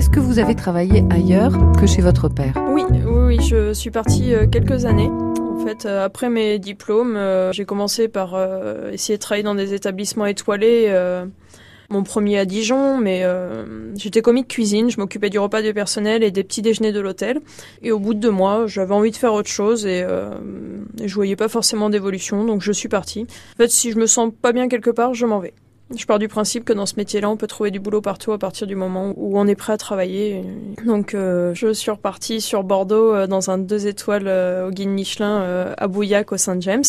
Est-ce que vous avez travaillé ailleurs que chez votre père Oui, oui, je suis partie euh, quelques années. En fait, euh, après mes diplômes, euh, j'ai commencé par essayer de travailler dans des établissements étoilés. mon premier à Dijon, mais j'étais commis de cuisine, je m'occupais du repas du personnel et des petits déjeuners de l'hôtel. Et au bout de deux mois, j'avais envie de faire autre chose et, euh, et je voyais pas forcément d'évolution, donc je suis partie. En fait, si je me sens pas bien quelque part, je m'en vais. Je pars du principe que dans ce métier-là, on peut trouver du boulot partout à partir du moment où on est prêt à travailler. Donc, euh, je suis repartie sur Bordeaux euh, dans un deux étoiles euh, au guide Michelin euh, à Bouillac au Saint-James.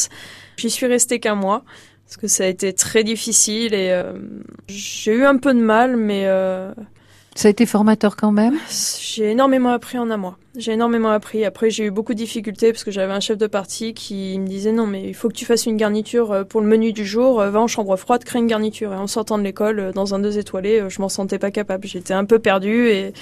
J'y suis restée qu'un mois parce que ça a été très difficile et euh, j'ai eu un peu de mal, mais euh, Ça a été formateur quand même? J'ai énormément appris en un mois. J'ai énormément appris. Après, j'ai eu beaucoup de difficultés parce que j'avais un chef de partie qui me disait non, mais il faut que tu fasses une garniture euh, pour le menu du jour. Euh, Va en chambre froide, crée une garniture. Et en sortant de l'école, euh, dans un deux étoilé, je m'en sentais pas capable. J'étais un peu perdue et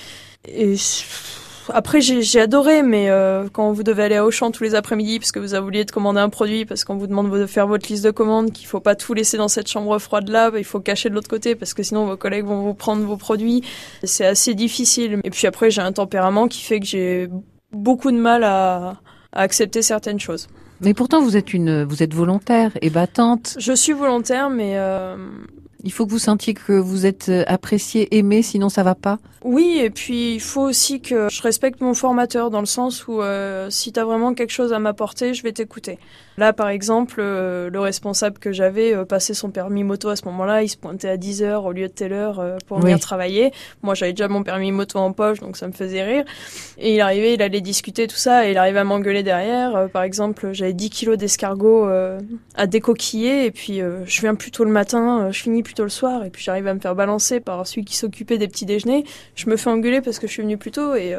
après, j'ai adoré, mais euh, quand vous devez aller à Auchan tous les après-midi parce que vous avez oublié de commander un produit, parce qu'on vous demande de faire votre liste de commandes, qu'il faut pas tout laisser dans cette chambre froide là, il faut cacher de l'autre côté parce que sinon vos collègues vont vous prendre vos produits. C'est assez difficile. Et puis après, j'ai un tempérament qui fait que j'ai beaucoup de mal à, à accepter certaines choses. Mais pourtant, vous êtes une, vous êtes volontaire et battante. Je suis volontaire, mais euh, Il faut que vous sentiez que vous êtes euh, apprécié, aimé, sinon ça va pas. Oui, et puis il faut aussi que je respecte mon formateur dans le sens où euh, si tu as vraiment quelque chose à m'apporter, je vais t'écouter. Là, par exemple, euh, le responsable que j'avais euh, passé son permis moto à ce moment-là, il se pointait à 10 heures au lieu de telle heure euh, pour venir Oui. travailler. Moi, j'avais déjà mon permis moto en poche, donc ça me faisait rire. Et il arrivait, il allait discuter tout ça, et il arrivait à m'engueuler derrière. Par exemple, j'avais 10 kilos d'escargots à décoquiller, et puis je viens plus tôt le matin, je finis plus tôt le soir, et puis j'arrive à me faire balancer par celui qui s'occupait des petits déjeuners je me fais engueuler parce que je suis venue plus tôt et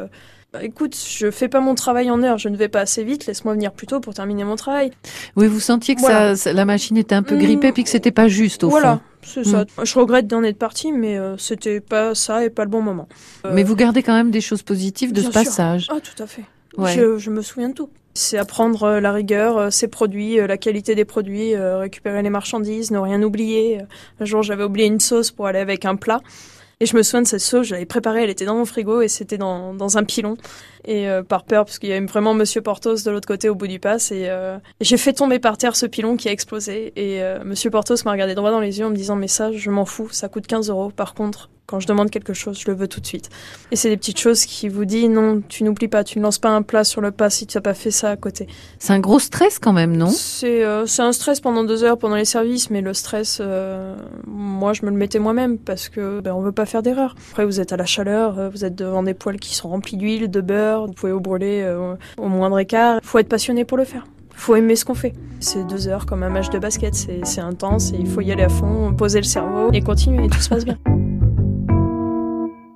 bah, écoute, je fais pas mon travail en heure, je ne vais pas assez vite, laisse-moi venir plus tôt pour terminer mon travail. Oui, vous sentiez que Voilà. ça, la machine était un peu Mm. grippée, puis que c'était pas juste au voilà, fond. c'est ça. Je regrette d'en être partie, mais euh, c'était pas ça et pas le bon moment. Euh, Mais vous gardez quand même des choses positives de bien ce sûr. passage. Ah, tout à fait. Ouais. Je, je me souviens de tout. C'est apprendre euh, la rigueur, ses produits, la qualité des produits, récupérer les marchandises, ne rien oublier. Un jour, j'avais oublié une sauce pour aller avec un plat. Et je me souviens de cette sauce, je l'avais préparée, elle était dans mon frigo et c'était dans, dans un pilon. Et euh, par peur, parce qu'il y avait vraiment Monsieur Portos de l'autre côté au bout du pass. Et euh, j'ai fait tomber par terre ce pilon qui a explosé. Et euh, Monsieur Portos m'a regardé droit dans les yeux en me disant Mais ça, je m'en fous, ça coûte 15 euros. Par contre, quand je demande quelque chose, je le veux tout de suite. Et c'est des petites choses qui vous disent Non, tu n'oublies pas, tu ne lances pas un plat sur le pas si tu n'as pas fait ça à côté. C'est un gros stress quand même, non? C'est euh, c'est un stress pendant deux heures pendant les services, mais le stress, euh, moi, je me le mettais moi-même parce que ben, on veut pas faire d'erreur. Après, vous êtes à la chaleur, euh, vous êtes devant des poêles qui sont remplis d'huile, de beurre, vous pouvez vous brûler euh, au moindre écart. faut être passionné pour le faire. faut aimer ce qu'on fait. C'est deux heures comme un match de basket, c'est intense et il faut y aller à fond, poser le cerveau et continuer et tout se passe bien.